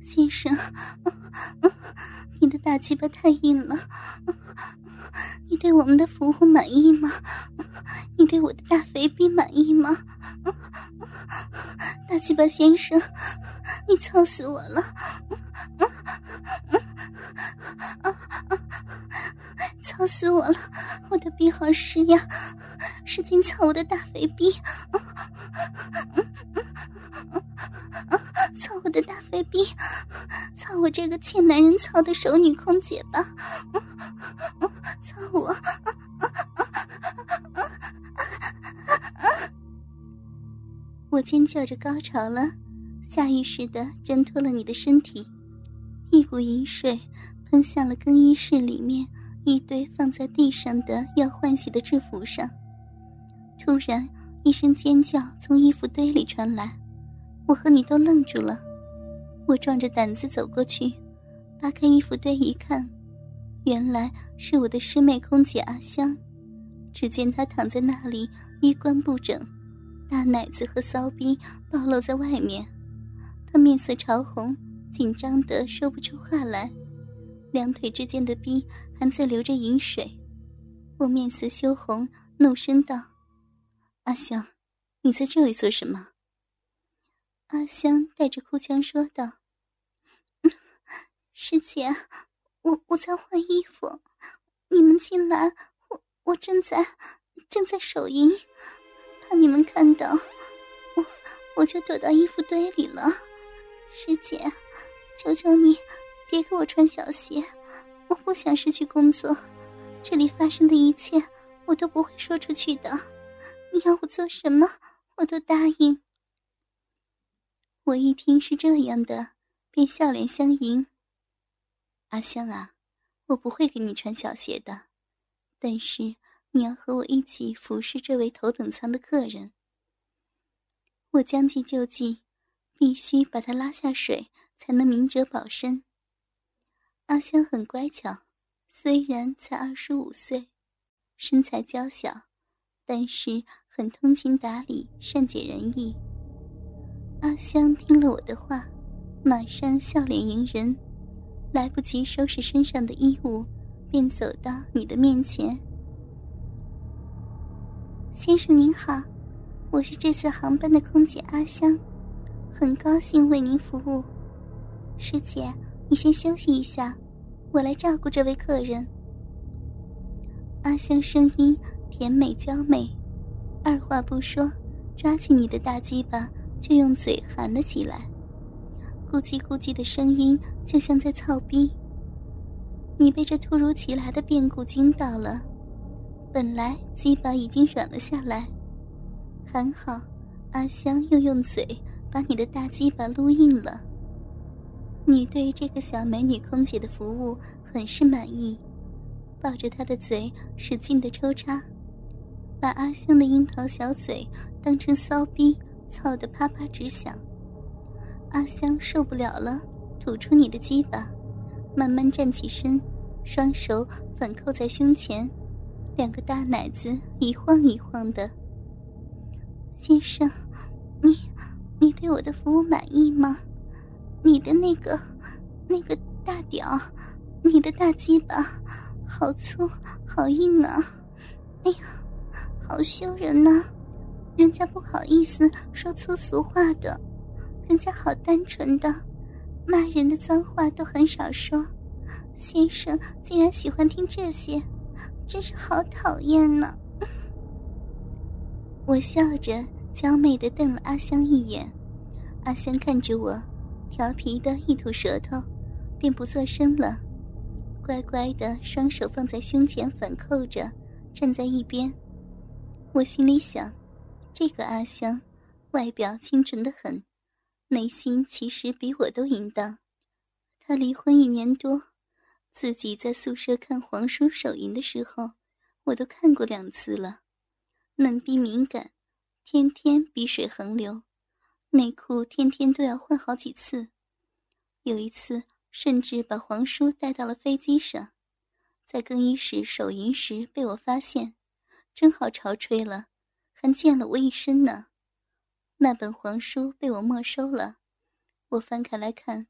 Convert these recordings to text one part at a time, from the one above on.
先生，你的大鸡巴太硬了，你对我们的服务满意吗？你对我的大肥逼满意吗？大鸡巴先生，你操死我了！操死我了！我的逼好湿呀，使劲操我的大肥逼！我的大肥逼！操我这个欠男人操的熟女空姐吧！操我！我尖叫着高潮了，下意识的挣脱了你的身体，一股淫水喷向了更衣室里面一堆放在地上的要换洗的制服上。突然，一声尖叫从衣服堆里传来，我和你都愣住了。我壮着胆子走过去，扒开衣服堆一看，原来是我的师妹空姐阿香。只见她躺在那里，衣冠不整。大奶子和骚逼暴露在外面，他面色潮红，紧张的说不出话来，两腿之间的逼还在流着饮水。我面色羞红，怒声道：“阿香，你在这里做什么？”阿香带着哭腔说道：“师姐，我我在换衣服，你们进来，我我正在正在手淫。”怕你们看到，我我就躲到衣服堆里了。师姐，求求你，别给我穿小鞋，我不想失去工作。这里发生的一切，我都不会说出去的。你要我做什么，我都答应。我一听是这样的，便笑脸相迎。阿香啊，我不会给你穿小鞋的，但是。你要和我一起服侍这位头等舱的客人。我将计就计，必须把他拉下水，才能明哲保身。阿香很乖巧，虽然才二十五岁，身材娇小，但是很通情达理，善解人意。阿香听了我的话，马上笑脸迎人，来不及收拾身上的衣物，便走到你的面前。先生您好，我是这次航班的空姐阿香，很高兴为您服务。师姐，你先休息一下，我来照顾这位客人。阿香声音甜美娇美，二话不说，抓起你的大鸡巴就用嘴含了起来，咕叽咕叽的声音就像在操逼。你被这突如其来的变故惊到了。本来鸡巴已经软了下来，还好阿香又用嘴把你的大鸡巴撸硬了。你对这个小美女空姐的服务很是满意，抱着她的嘴使劲的抽插，把阿香的樱桃小嘴当成骚逼操得啪啪直响。阿香受不了了，吐出你的鸡巴，慢慢站起身，双手反扣在胸前。两个大奶子一晃一晃的，先生，你你对我的服务满意吗？你的那个那个大屌，你的大鸡巴，好粗好硬啊！哎呀，好羞人呐！人家不好意思说粗俗话的，人家好单纯的，骂人的脏话都很少说。先生竟然喜欢听这些。真是好讨厌呢！我笑着娇媚的瞪了阿香一眼，阿香看着我，调皮的一吐舌头，便不作声了，乖乖的双手放在胸前反扣着，站在一边。我心里想，这个阿香，外表清纯的很，内心其实比我都淫荡。他离婚一年多。自己在宿舍看皇叔手淫的时候，我都看过两次了。嫩逼敏感，天天鼻水横流，内裤天天都要换好几次。有一次，甚至把皇叔带到了飞机上，在更衣室手淫时被我发现，正好潮吹了，还溅了我一身呢。那本黄书被我没收了，我翻开来看，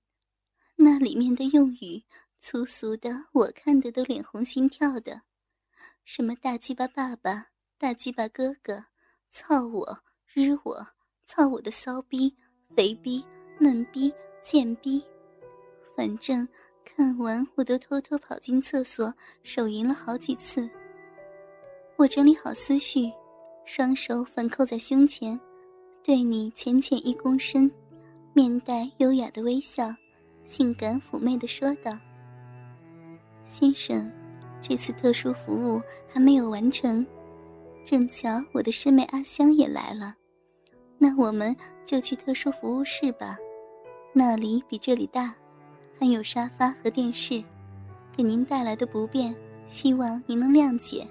那里面的用语粗俗的，我看的都脸红心跳的，什么大鸡巴爸爸、大鸡巴哥哥、操我、日我、操我的骚逼、肥逼、嫩逼、贱逼，反正看完我都偷偷跑进厕所手淫了好几次。我整理好思绪，双手反扣在胸前。对你浅浅一躬身，面带优雅的微笑，性感妩媚的说道：“先生，这次特殊服务还没有完成，正巧我的师妹阿香也来了，那我们就去特殊服务室吧，那里比这里大，还有沙发和电视，给您带来的不便，希望您能谅解。”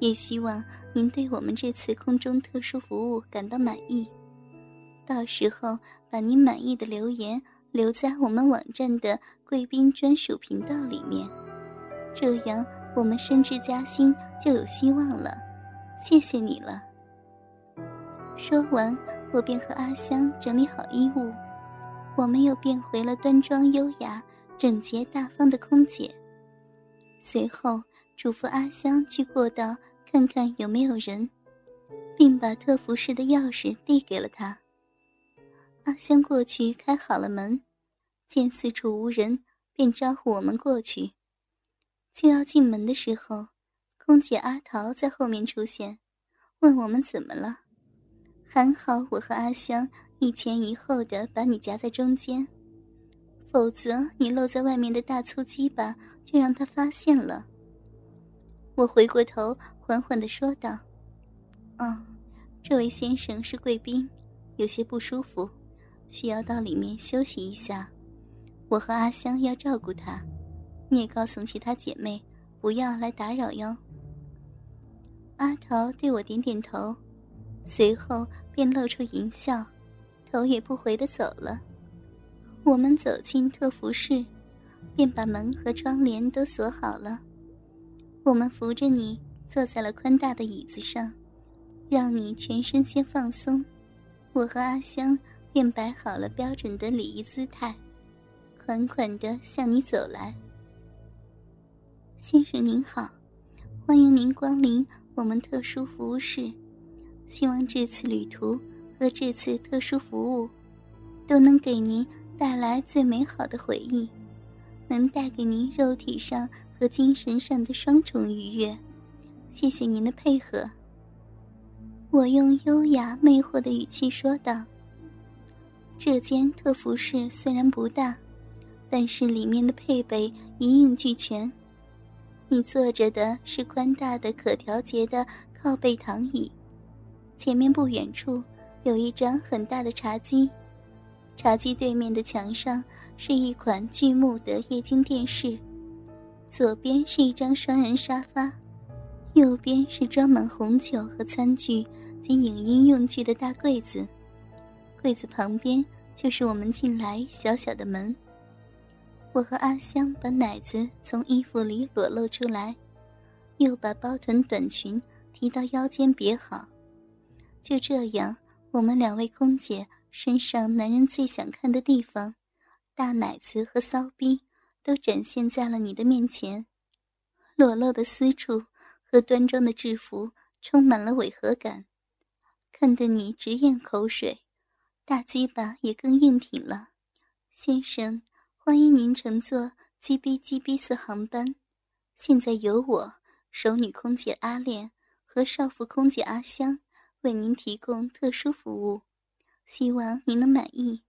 也希望您对我们这次空中特殊服务感到满意，到时候把您满意的留言留在我们网站的贵宾专属频道里面，这样我们升职加薪就有希望了。谢谢你了。说完，我便和阿香整理好衣物，我们又变回了端庄优雅、整洁大方的空姐。随后嘱咐阿香去过道。看看有没有人，并把特服室的钥匙递给了他。阿香过去开好了门，见四处无人，便招呼我们过去。就要进门的时候，空姐阿桃在后面出现，问我们怎么了。还好我和阿香一前一后的把你夹在中间，否则你露在外面的大粗鸡巴就让他发现了。我回过头，缓缓的说道：“哦，这位先生是贵宾，有些不舒服，需要到里面休息一下。我和阿香要照顾他，你也告诉其他姐妹，不要来打扰哟。”阿桃对我点点头，随后便露出淫笑，头也不回的走了。我们走进特服室，便把门和窗帘都锁好了。我们扶着你坐在了宽大的椅子上，让你全身先放松。我和阿香便摆好了标准的礼仪姿态，款款的向你走来。先生您好，欢迎您光临我们特殊服务室。希望这次旅途和这次特殊服务，都能给您带来最美好的回忆，能带给您肉体上。和精神上的双重愉悦，谢谢您的配合。我用优雅魅惑的语气说道：“这间特服室虽然不大，但是里面的配备一应俱全。你坐着的是宽大的可调节的靠背躺椅，前面不远处有一张很大的茶几，茶几对面的墙上是一款巨幕的液晶电视。”左边是一张双人沙发，右边是装满红酒和餐具及影音用具的大柜子。柜子旁边就是我们进来小小的门。我和阿香把奶子从衣服里裸露出来，又把包臀短裙提到腰间别好。就这样，我们两位空姐身上男人最想看的地方——大奶子和骚逼。都展现在了你的面前，裸露的私处和端庄的制服充满了违和感，看得你直咽口水，大鸡巴也更硬挺了。先生，欢迎您乘坐 GB GB 四航班，现在由我熟女空姐阿恋和少妇空姐阿香为您提供特殊服务，希望您能满意，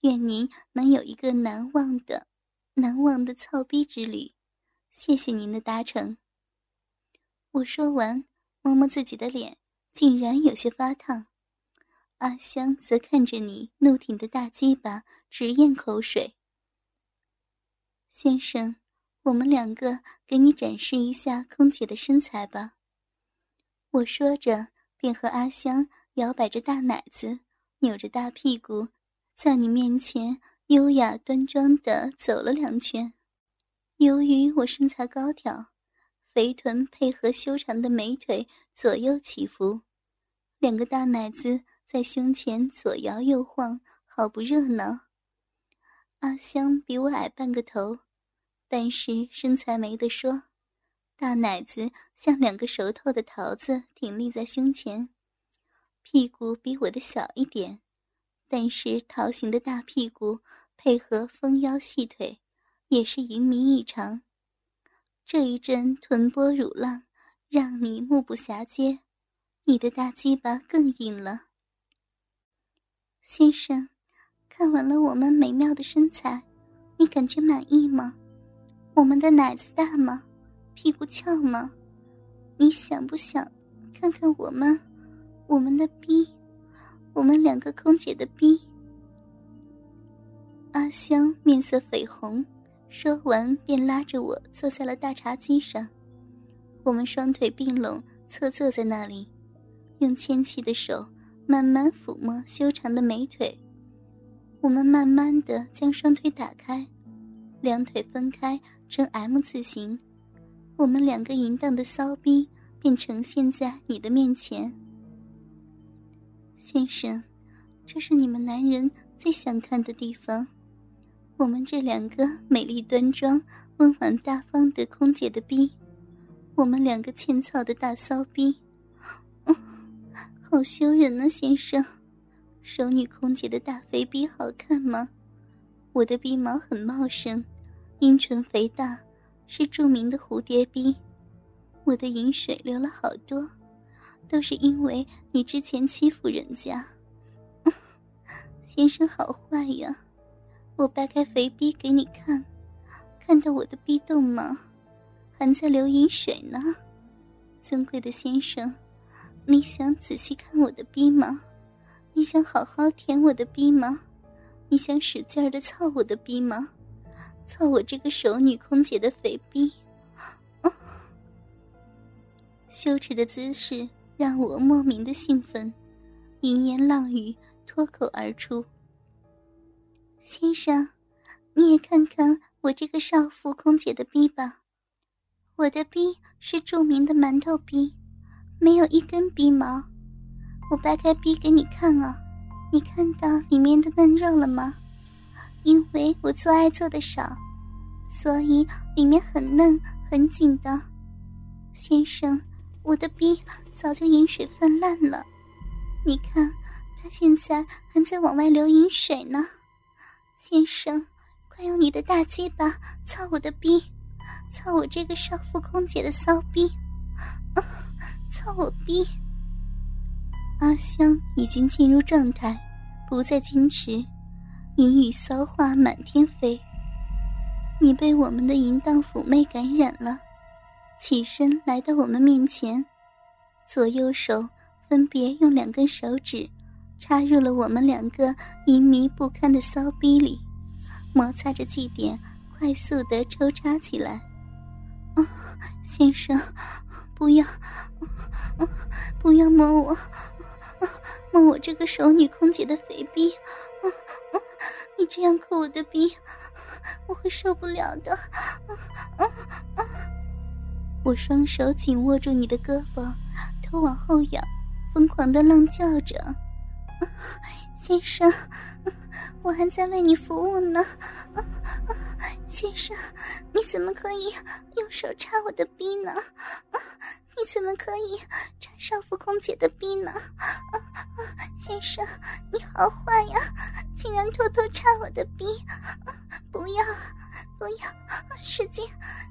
愿您能有一个难忘的。难忘的操逼之旅，谢谢您的搭乘。我说完，摸摸自己的脸，竟然有些发烫。阿香则看着你怒挺的大鸡巴，直咽口水。先生，我们两个给你展示一下空姐的身材吧。我说着，便和阿香摇摆着大奶子，扭着大屁股，在你面前。优雅端庄的走了两圈，由于我身材高挑，肥臀配合修长的美腿左右起伏，两个大奶子在胸前左摇右晃，好不热闹。阿香比我矮半个头，但是身材没得说，大奶子像两个熟透的桃子挺立在胸前，屁股比我的小一点，但是桃形的大屁股配合丰腰细腿，也是淫靡异常。这一阵臀波乳浪，让你目不暇接，你的大鸡巴更硬了，先生。看完了我们美妙的身材，你感觉满意吗？我们的奶子大吗？屁股翘吗？你想不想看看我们，我们的逼，我们两个空姐的逼？阿香面色绯红，说完便拉着我坐在了大茶几上，我们双腿并拢侧坐在那里，用纤细的手慢慢抚摸修长的美腿。我们慢慢的将双腿打开，两腿分开成 M 字形，我们两个淫荡的骚逼便呈现在你的面前。先生，这是你们男人最想看的地方，我们这两个美丽端庄、温婉大方的空姐的逼，我们两个欠操的大骚逼，好羞人啊，先生。熟女空姐的大肥逼好看吗？我的鼻毛很茂盛，阴唇肥大，是著名的蝴蝶逼。我的饮水流了好多，都是因为你之前欺负人家。先生好坏呀！我掰开肥逼给你看，看到我的逼洞吗？还在流饮水呢。尊贵的先生，你想仔细看我的逼吗？你想好好舔我的逼吗？你想使劲的操我的逼吗？操我这个熟女空姐的肥逼！羞耻的姿势让我莫名的兴奋，淫言浪语脱口而出。先生，你也看看我这个少妇空姐的逼吧，我的逼是著名的馒头逼，没有一根逼毛。我掰开逼给你看啊，你看到里面的嫩肉了吗？因为我做爱做的少，所以里面很嫩很紧的。先生，我的逼早就饮水泛滥了，你看，它现在还在往外流饮水呢。先生，快用你的大鸡巴操我的逼，操我这个少妇空姐的骚逼，啊，操我逼！阿香已经进入状态，不再矜持，淫语骚话满天飞。你被我们的淫荡妩媚感染了，起身来到我们面前，左右手分别用两根手指插入了我们两个淫迷不堪的骚逼里，摩擦着祭点，快速的抽插起来。啊，先生，不要，不要摸我。摸我这个熟女空姐的肥逼，你这样抠我的逼，我会受不了的。啊啊我双手紧握住你的胳膊，头往后仰，疯狂的浪叫着：“先生，我还在为你服务呢。先生，你怎么可以用手插我的逼呢？”你怎么可以插少妇空姐的逼呢？啊啊！先生，你好坏呀！竟然偷偷插我的逼！不要，不要，使劲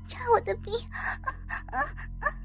插我的逼！啊啊！